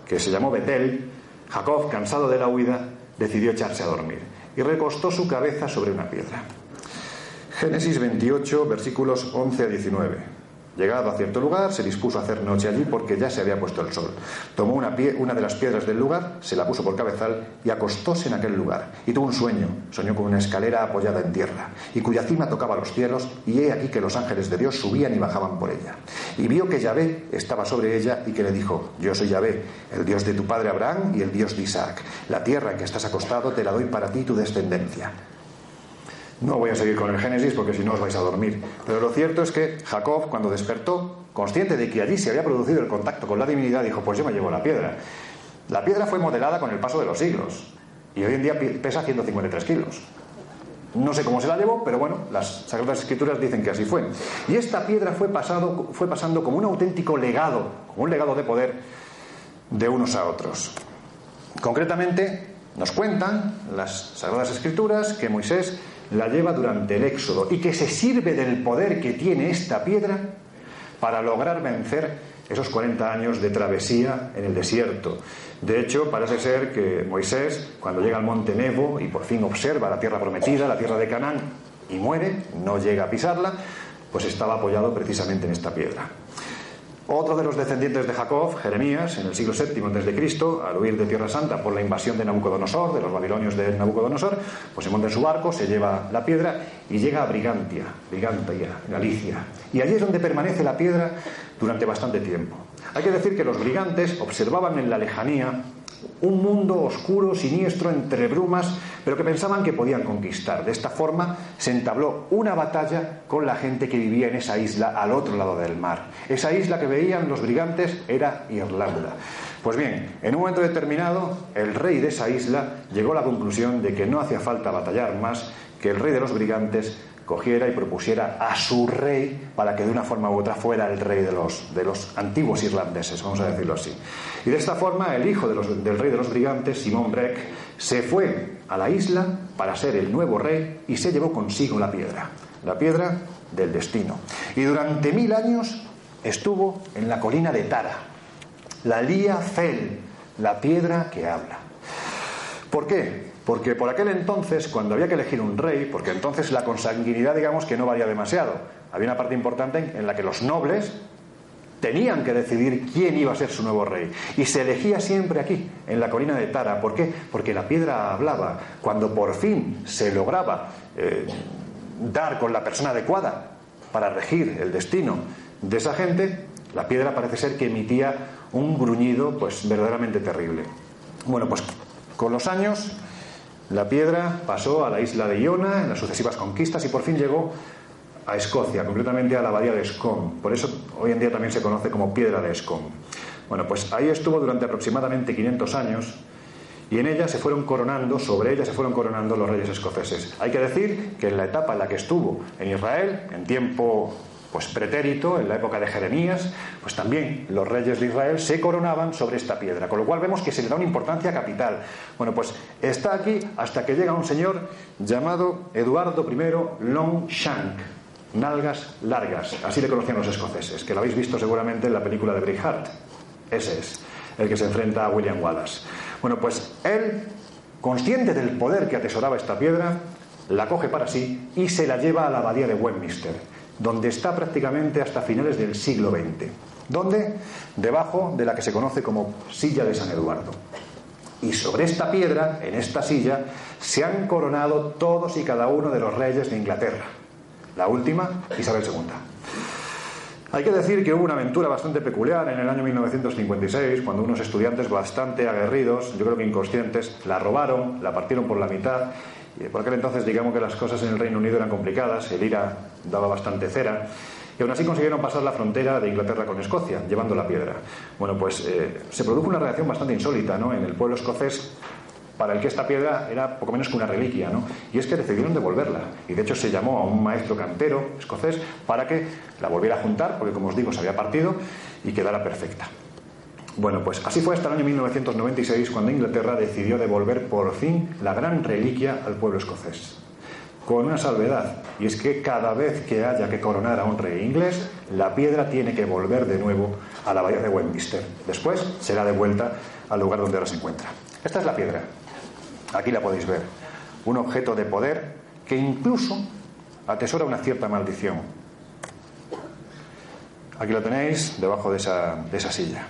que se llamó Betel, Jacob, cansado de la huida, decidió echarse a dormir y recostó su cabeza sobre una piedra. Génesis 28, versículos 11 a 19. Llegado a cierto lugar, se dispuso a hacer noche allí porque ya se había puesto el sol. Tomó una, una, de las piedras del lugar, se la puso por cabezal y acostóse en aquel lugar. Y tuvo un sueño. Soñó con una escalera apoyada en tierra y cuya cima tocaba los cielos. Y he aquí que los ángeles de Dios subían y bajaban por ella. Y vio que Yahvé estaba sobre ella y que le dijo: Yo soy Yahvé, el Dios de tu padre Abraham y el Dios de Isaac. La tierra en que estás acostado te la doy para ti y tu descendencia. No voy a seguir con el Génesis porque si no os vais a dormir. Pero lo cierto es que Jacob, cuando despertó, consciente de que allí se había producido el contacto con la divinidad, dijo, pues yo me llevo la piedra. La piedra fue modelada con el paso de los siglos y hoy en día pesa 153 kilos. No sé cómo se la llevó, pero bueno, las Sagradas Escrituras dicen que así fue. Y esta piedra fue, fue pasando como un auténtico legado, como un legado de poder de unos a otros. Concretamente, nos cuentan las Sagradas Escrituras que Moisés la lleva durante el éxodo y que se sirve del poder que tiene esta piedra para lograr vencer esos 40 años de travesía en el desierto. De hecho, parece ser que Moisés, cuando llega al monte Nebo y por fin observa la tierra prometida, la tierra de Canaán, y muere, no llega a pisarla, pues estaba apoyado precisamente en esta piedra. Otro de los descendientes de Jacob, Jeremías, en el siglo VII a.C., al huir de Tierra Santa por la invasión de Nabucodonosor, de los babilonios de Nabucodonosor, pues se monta en su barco, se lleva la piedra y llega a Brigantia, Brigantia, Galicia. Y allí es donde permanece la piedra durante bastante tiempo. Hay que decir que los brigantes observaban en la lejanía un mundo oscuro, siniestro, entre brumas, pero que pensaban que podían conquistar. De esta forma se entabló una batalla con la gente que vivía en esa isla al otro lado del mar. Esa isla que veían los brigantes era Irlanda. Pues bien, en un momento determinado, el rey de esa isla llegó a la conclusión de que no hacía falta batallar más, que el rey de los brigantes cogiera y propusiera a su rey para que de una forma u otra fuera el rey de los, de los antiguos irlandeses, vamos a decirlo así. Y de esta forma el hijo del rey de los brigantes, Simón Breck, se fue a la isla para ser el nuevo rey y se llevó consigo la piedra, la piedra del destino. Y durante mil años estuvo en la colina de Tara, la Lía Fel, la piedra que habla. ¿Por qué? Porque por aquel entonces, cuando había que elegir un rey, porque entonces la consanguinidad, digamos que no valía demasiado, había una parte importante en la que los nobles tenían que decidir quién iba a ser su nuevo rey. Y se elegía siempre aquí, en la colina de Tara. ¿Por qué? Porque la piedra hablaba. Cuando por fin se lograba eh, dar con la persona adecuada para regir el destino de esa gente, la piedra parece ser que emitía un gruñido pues verdaderamente terrible. Bueno, pues con los años la piedra pasó a la isla de Iona en las sucesivas conquistas y por fin llegó a Escocia, concretamente a la bahía de Scone. Por eso hoy en día también se conoce como piedra de Scone. Bueno, pues ahí estuvo durante aproximadamente 500 años y en ella se fueron coronando, sobre ella se fueron coronando los reyes escoceses. Hay que decir que en la etapa en la que estuvo en Israel, en tiempo pues pretérito, en la época de Jeremías, pues también los reyes de Israel se coronaban sobre esta piedra, con lo cual vemos que se le da una importancia capital. Bueno, pues está aquí hasta que llega un señor llamado Eduardo I Longshank, nalgas largas, así le conocían los escoceses, que lo habéis visto seguramente en la película de Braveheart. Ese es el que se enfrenta a William Wallace. Bueno, pues él, consciente del poder que atesoraba esta piedra, la coge para sí y se la lleva a la abadía de Westminster donde está prácticamente hasta finales del siglo XX. ¿Dónde? Debajo de la que se conoce como silla de San Eduardo. Y sobre esta piedra, en esta silla, se han coronado todos y cada uno de los reyes de Inglaterra. La última, Isabel II. Hay que decir que hubo una aventura bastante peculiar en el año 1956, cuando unos estudiantes bastante aguerridos, yo creo que inconscientes, la robaron, la partieron por la mitad por aquel entonces, digamos que las cosas en el Reino Unido eran complicadas, el IRA daba bastante cera, y aún así consiguieron pasar la frontera de Inglaterra con Escocia, llevando la piedra. Bueno, pues eh, se produjo una reacción bastante insólita ¿no? en el pueblo escocés, para el que esta piedra era poco menos que una reliquia, ¿no? Y es que decidieron devolverla. Y de hecho se llamó a un maestro cantero escocés para que la volviera a juntar, porque como os digo, se había partido y quedara perfecta. Bueno, pues así fue hasta el año 1996 cuando Inglaterra decidió devolver por fin la gran reliquia al pueblo escocés. Con una salvedad, y es que cada vez que haya que coronar a un rey inglés, la piedra tiene que volver de nuevo a la bahía de Westminster. Después será devuelta al lugar donde ahora se encuentra. Esta es la piedra. Aquí la podéis ver. Un objeto de poder que incluso atesora una cierta maldición. Aquí lo tenéis debajo de esa, de esa silla.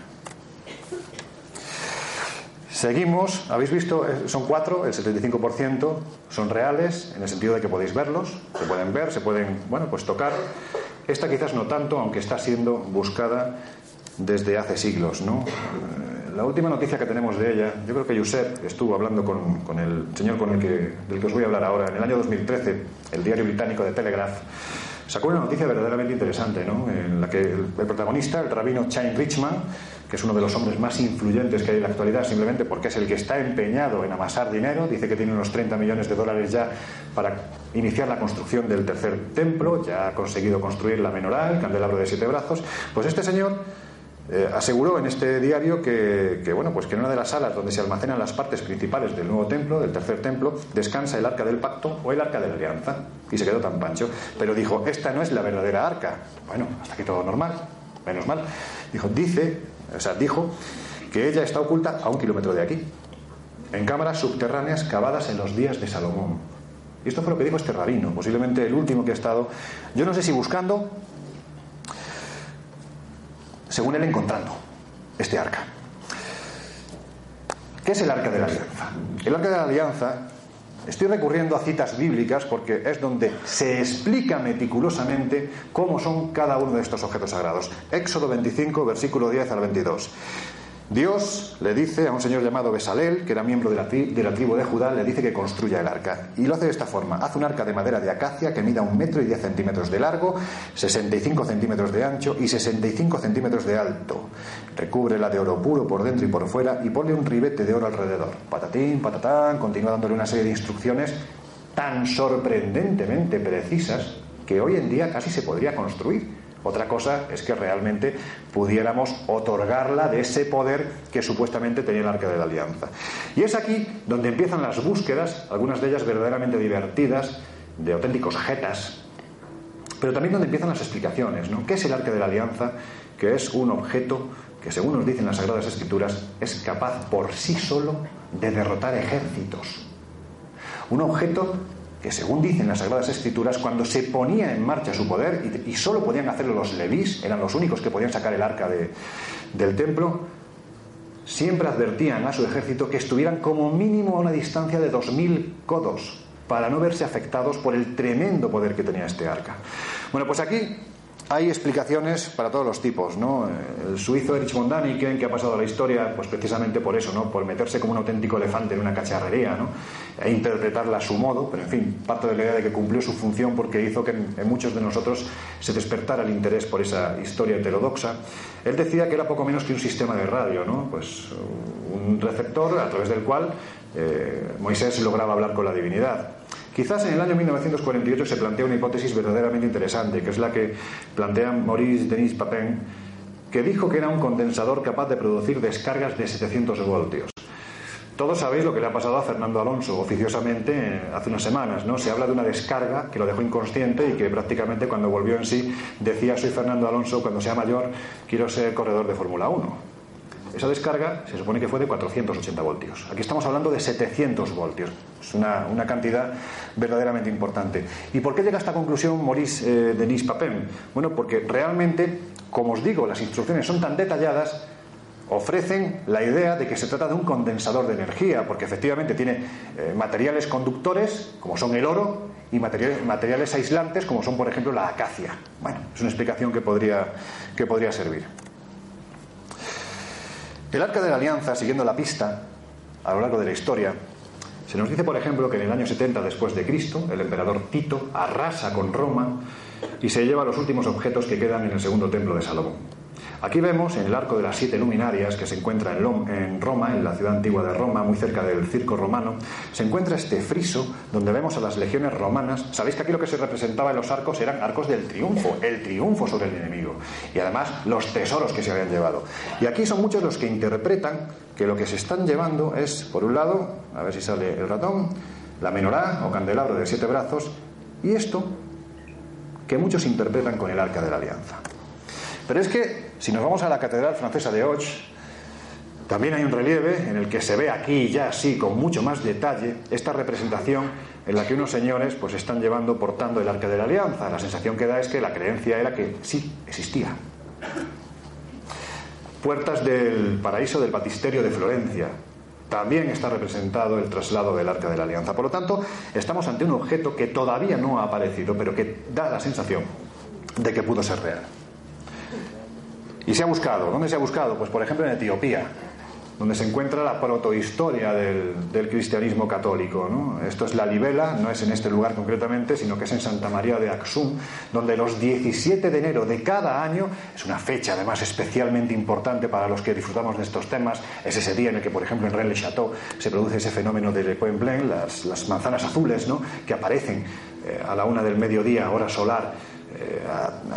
Seguimos, habéis visto, eh, son cuatro, el 75% son reales, en el sentido de que podéis verlos, se pueden ver, se pueden, bueno, pues tocar. Esta quizás no tanto, aunque está siendo buscada desde hace siglos, ¿no? Eh, la última noticia que tenemos de ella, yo creo que Josep estuvo hablando con, el señor con el que, del que os voy a hablar ahora, en el año 2013, el diario británico de Telegraph, sacó una noticia verdaderamente interesante, ¿no? En la que el, el protagonista, el rabino Chaim Richman, que es uno de los hombres más influyentes que hay en la actualidad, simplemente porque es el que está empeñado en amasar dinero, dice que tiene unos 30 millones de dólares ya para iniciar la construcción del tercer templo, ya ha conseguido construir la menorá, el candelabro de siete brazos, pues este señor eh, aseguró en este diario que, bueno, pues que en una de las salas donde se almacenan las partes principales del nuevo templo, del tercer templo, descansa el arca del pacto o el arca de la alianza. Y se quedó tan pancho. Pero dijo, esta no es la verdadera arca. Bueno, hasta aquí todo normal, menos mal. Dijo, dice o sea, dijo que ella está oculta a un kilómetro de aquí, en cámaras subterráneas cavadas en los días de Salomón. Y esto fue lo que dijo este rabino, posiblemente el último que ha estado, yo no sé si buscando, según él encontrando este arca. ¿Qué es el arca de la alianza? El arca de la alianza, estoy recurriendo a citas bíblicas porque es donde se explica meticulosamente cómo son cada uno de estos objetos sagrados. Éxodo 25, versículo 10 al 22. Dios le dice a un señor llamado Besalel, que era miembro de la, de la, tribu de Judá, le dice que construya el arca. Y lo hace de esta forma. Haz un arca de madera de acacia que mida un metro y diez centímetros de largo, 65 centímetros de ancho y 65 centímetros de alto. Recúbrela de oro puro por dentro y por fuera y ponle un ribete de oro alrededor. Patatín, patatán, continúa dándole una serie de instrucciones tan sorprendentemente precisas que hoy en día casi se podría construir. Otra cosa es que realmente pudiéramos otorgarla de ese poder que supuestamente tenía el arca de la alianza. Y es aquí donde empiezan las búsquedas, algunas de ellas verdaderamente divertidas, de auténticos jetas, pero también donde empiezan las explicaciones. ¿no? ¿Qué es el arca de la alianza? Que es un objeto que, según nos dicen las Sagradas Escrituras, es capaz por sí solo de derrotar ejércitos. Un objeto que según dicen las Sagradas Escrituras, cuando se ponía en marcha su poder, y, solo podían hacerlo los levís, eran los únicos que podían sacar el arca del templo, siempre advertían a su ejército que estuvieran como mínimo a una distancia de dos mil codos para no verse afectados por el tremendo poder que tenía este arca. Bueno, pues aquí hay explicaciones para todos los tipos, ¿no? El suizo Erich von Daniken, que ha pasado a la historia, pues precisamente por eso, ¿no? Por meterse como un auténtico elefante en una cacharrería, ¿no? E interpretarla a su modo, pero en fin, parte de la idea de que cumplió su función porque hizo que en, muchos de nosotros se despertara el interés por esa historia heterodoxa. Él decía que era poco menos que un sistema de radio, ¿no? Pues un receptor a través del cual eh, Moisés lograba hablar con la divinidad. Quizás en el año 1948 se plantea una hipótesis verdaderamente interesante, que es la que plantea Maurice Denis Papin, que dijo que era un condensador capaz de producir descargas de 700 voltios. Todos sabéis lo que le ha pasado a Fernando Alonso oficiosamente eh, hace unas semanas, ¿no? Se habla de una descarga que lo dejó inconsciente y que prácticamente cuando volvió en sí decía soy Fernando Alonso, cuando sea mayor quiero ser corredor de Fórmula 1. Esa descarga se supone que fue de 480 voltios. Aquí estamos hablando de 700 voltios. Es una, cantidad verdaderamente importante. ¿Y por qué llega a esta conclusión Maurice eh, Denis Papin? Bueno, porque realmente, como os digo, las instrucciones son tan detalladas ofrecen la idea de que se trata de un condensador de energía, porque efectivamente tiene eh, materiales conductores, como son el oro, y materiales, materiales, aislantes, como son, por ejemplo, la acacia. Bueno, es una explicación que podría, que podría servir. El arca de la alianza, siguiendo la pista a lo largo de la historia, se nos dice, por ejemplo, que en el año 70 después de Cristo, el emperador Tito arrasa con Roma y se lleva los últimos objetos que quedan en el segundo templo de Salomón. Aquí vemos en el arco de las siete luminarias que se encuentra en Roma, en la ciudad antigua de Roma, muy cerca del circo romano, se encuentra este friso donde vemos a las legiones romanas. Sabéis que aquí lo que se representaba en los arcos eran arcos del triunfo, el triunfo sobre el enemigo y además los tesoros que se habían llevado. Y aquí son muchos los que interpretan que lo que se están llevando es, por un lado, a ver si sale el ratón, la menorá o candelabro de siete brazos y esto que muchos interpretan con el arca de la alianza. Pero es que si nos vamos a la Catedral Francesa de Och, también hay un relieve en el que se ve aquí ya así con mucho más detalle esta representación en la que unos señores pues están llevando portando el arca de la alianza. La sensación que da es que la creencia era que sí existía. Puertas del paraíso del batisterio de Florencia. También está representado el traslado del arca de la alianza. Por lo tanto, estamos ante un objeto que todavía no ha aparecido, pero que da la sensación de que pudo ser real. Y se ha buscado. ¿Dónde se ha buscado? Pues por ejemplo en Etiopía, donde se encuentra la protohistoria del, cristianismo católico. Esto es la libela, no es en este lugar concretamente, sino que es en Santa María de Axum, donde los 17 de enero de cada año, es una fecha además especialmente importante para los que disfrutamos de estos temas, es ese día en el que, por ejemplo, en Rennes-le-Château se produce ese fenómeno de Le Point Blanc, las, las manzanas azules, ¿no? que aparecen eh, a la una del mediodía, hora solar, eh,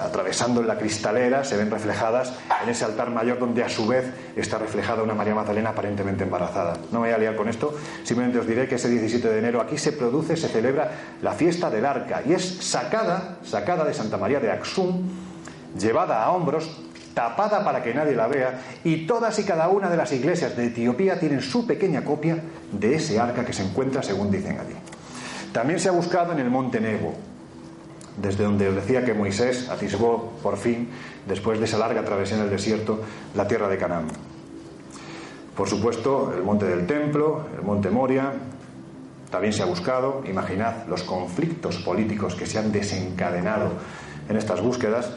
atravesando la cristalera, se ven reflejadas en ese altar mayor donde a su vez está reflejada una María Magdalena aparentemente embarazada. No me voy a liar con esto, simplemente os diré que ese 17 de enero aquí se produce, se celebra la fiesta del arca y es sacada, sacada de Santa María de Axum, llevada a hombros, tapada para que nadie la vea, y todas y cada una de las iglesias de Etiopía tienen su pequeña copia de ese arca que se encuentra según dicen allí. También se ha buscado en el monte Nebo, desde donde decía que Moisés atisbó por fin, después de esa larga travesía en el desierto, la tierra de Canaán. Por supuesto, el monte del templo, el monte Moria, también se ha buscado, imaginad los conflictos políticos que se han desencadenado en estas búsquedas.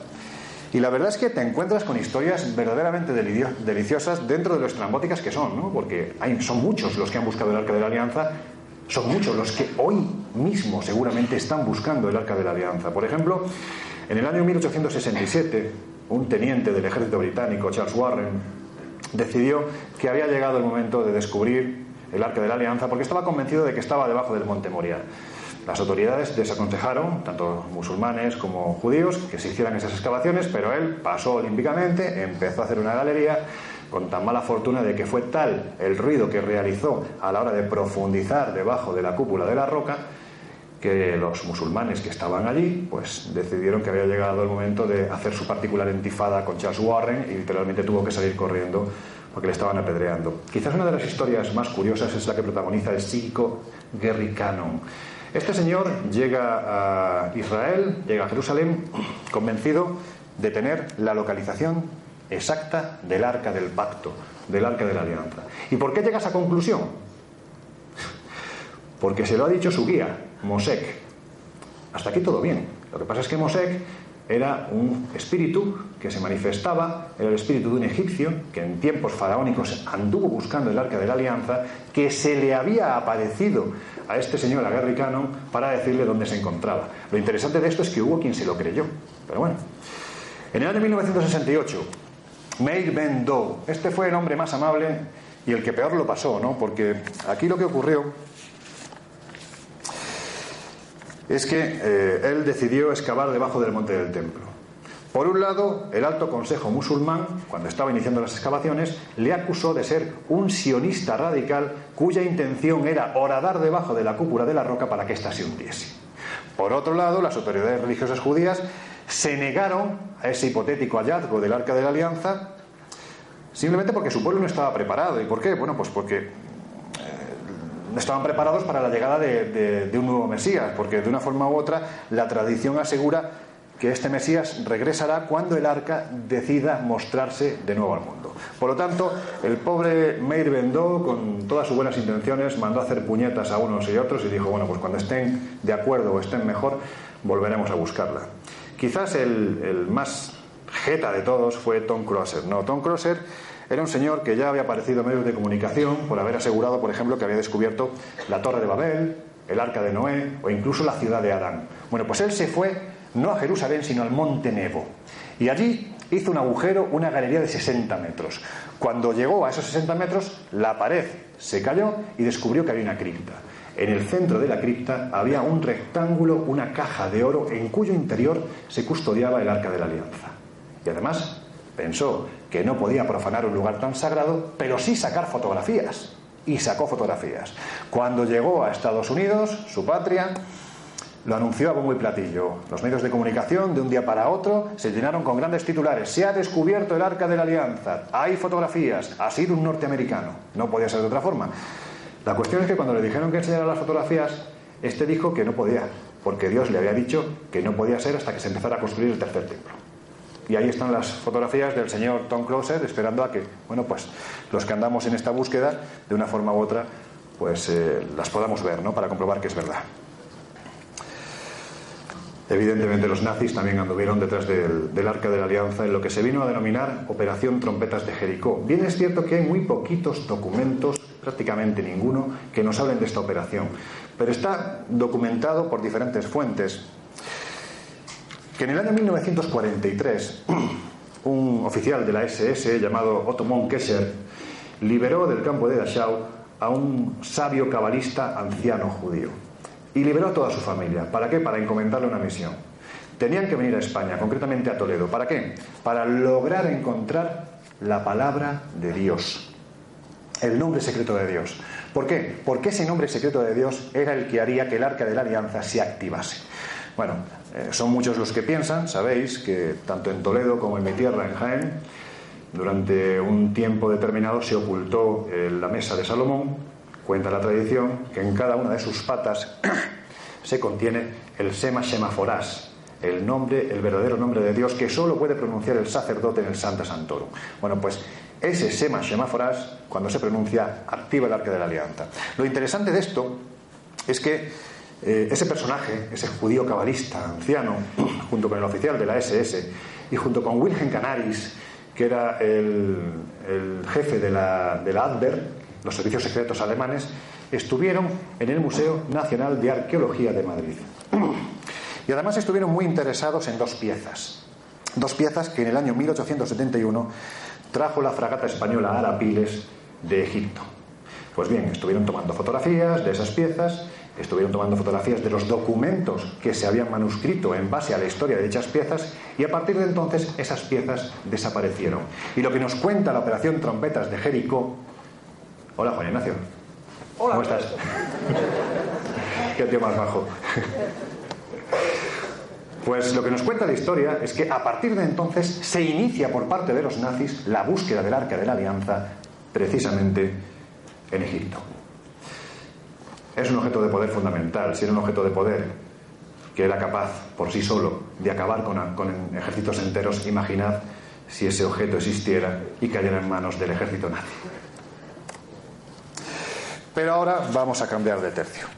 Y la verdad es que te encuentras con historias verdaderamente deliciosas dentro de lo estrambóticas que son, ¿no? porque hay, son muchos los que han buscado el arca de la alianza son muchos los que hoy mismo seguramente están buscando el arca de la alianza. Por ejemplo, en el año 1867, un teniente del ejército británico, Charles Warren, decidió que había llegado el momento de descubrir el arca de la alianza porque estaba convencido de que estaba debajo del monte Moria. Las autoridades desaconsejaron, tanto musulmanes como judíos, que se hicieran esas excavaciones, pero él pasó olímpicamente, empezó a hacer una galería con tan mala fortuna de que fue tal el ruido que realizó a la hora de profundizar debajo de la cúpula de la roca que los musulmanes que estaban allí pues decidieron que había llegado el momento de hacer su particular entifada con Charles Warren y literalmente tuvo que salir corriendo porque le estaban apedreando. Quizás una de las historias más curiosas es la que protagoniza el psíquico Gary Cannon. Este señor llega a Israel, llega a Jerusalén, convencido de tener la localización exacta del arca del pacto, del arca de la alianza. ¿Y por qué llega a esa conclusión? Porque se lo ha dicho su guía, Mosek. Hasta aquí todo bien. Lo que pasa es que Mosek era un espíritu que se manifestaba, era el espíritu de un egipcio que en tiempos faraónicos anduvo buscando el arca de la alianza, que se le había aparecido a este señor agarricano para decirle dónde se encontraba. Lo interesante de esto es que hubo quien se lo creyó. Pero bueno, en el año 1968, Meir Ben Do, este fue el hombre más amable y el que peor lo pasó, ¿no? Porque aquí lo que ocurrió es que eh, él decidió excavar debajo del monte del templo. Por un lado, el alto consejo musulmán, cuando estaba iniciando las excavaciones, le acusó de ser un sionista radical cuya intención era horadar debajo de la cúpula de la roca para que ésta se hundiese. Por otro lado, las autoridades religiosas judías se negaron a ese hipotético hallazgo del arca de la alianza simplemente porque su pueblo no estaba preparado. ¿Y por qué? Bueno, pues porque estaban preparados para la llegada de, un nuevo Mesías, porque de una forma u otra la tradición asegura que este Mesías regresará cuando el arca decida mostrarse de nuevo al mundo. Por lo tanto, el pobre Meir Bendó, con todas sus buenas intenciones, mandó a hacer puñetas a unos y otros y dijo, bueno, pues cuando estén de acuerdo o estén mejor, volveremos a buscarla. Quizás el, más jeta de todos fue Tom Crosser. No, Tom Crosser era un señor que ya había aparecido en medios de comunicación por haber asegurado, por ejemplo, que había descubierto la Torre de Babel, el Arca de Noé o incluso la ciudad de Adán. Bueno, pues él se fue no a Jerusalén, sino al Monte Nebo. Y allí hizo un agujero, una galería de 60 metros. Cuando llegó a esos 60 metros, la pared se cayó y descubrió que había una cripta. En el centro de la cripta había un rectángulo, una caja de oro en cuyo interior se custodiaba el arca de la alianza. Y además pensó que no podía profanar un lugar tan sagrado, pero sí sacar fotografías. Y sacó fotografías. Cuando llegó a Estados Unidos, su patria, lo anunció a bombo y platillo. Los medios de comunicación, de un día para otro, se llenaron con grandes titulares. Se ha descubierto el arca de la alianza. Hay fotografías. Ha sido un norteamericano. No podía ser de otra forma. La cuestión es que cuando le dijeron que enseñara las fotografías, este dijo que no podía, porque Dios le había dicho que no podía ser hasta que se empezara a construir el tercer templo. Y ahí están las fotografías del señor Tom Closer esperando a que, bueno, pues los que andamos en esta búsqueda, de una forma u otra, pues eh, las podamos ver, ¿no? Para comprobar que es verdad. Evidentemente los nazis también anduvieron detrás del, del, arca de la alianza en lo que se vino a denominar Operación Trompetas de Jericó. Bien es cierto que hay muy poquitos documentos, prácticamente ninguno, que nos hablen de esta operación, pero está documentado por diferentes fuentes que en el año 1943 un oficial de la SS llamado Otto von Kesser liberó del campo de Dachau a un sabio cabalista anciano judío y liberó a toda su familia. ¿Para qué? Para encomendarle una misión. Tenían que venir a España, concretamente a Toledo. ¿Para qué? Para lograr encontrar la palabra de Dios, el nombre secreto de Dios. ¿Por qué? Porque ese nombre secreto de Dios era el que haría que el arca de la alianza se activase. Bueno, eh, son muchos los que piensan, sabéis, que tanto en Toledo como en mi tierra, en Jaén, durante un tiempo determinado se ocultó la mesa de Salomón. Cuenta la tradición que en cada una de sus patas se contiene el Sema Semaforás, el nombre, el verdadero nombre de Dios que solo puede pronunciar el sacerdote en el Santa Santorum. Bueno, pues ese Sema Semaforás, cuando se pronuncia, activa el arca de la alianza. Lo interesante de esto es que eh, ese personaje, ese judío cabalista anciano, junto con el oficial de la SS y junto con Wilhelm Canaris, que era el, jefe de la, de la los servicios secretos alemanes, estuvieron en el Museo Nacional de Arqueología de Madrid. Y además estuvieron muy interesados en dos piezas. Dos piezas que en el año 1871 trajo la fragata española Arapiles de Egipto. Pues bien, estuvieron tomando fotografías de esas piezas estuvieron tomando fotografías de los documentos que se habían manuscrito en base a la historia de dichas piezas y a partir de entonces esas piezas desaparecieron. Y lo que nos cuenta la operación Trompetas de Jericó. Hola, Juan Ignacio. Hola. ¿Cómo estás? Qué tío más bajo. Pues lo que nos cuenta la historia es que a partir de entonces se inicia por parte de los nazis la búsqueda del arca de la alianza precisamente en Egipto. Es un objeto de poder fundamental, si era un objeto de poder que era capaz por sí solo de acabar con, ejércitos enteros, imaginad si ese objeto existiera y cayera en manos del ejército nazi. Pero ahora vamos a cambiar de tercio.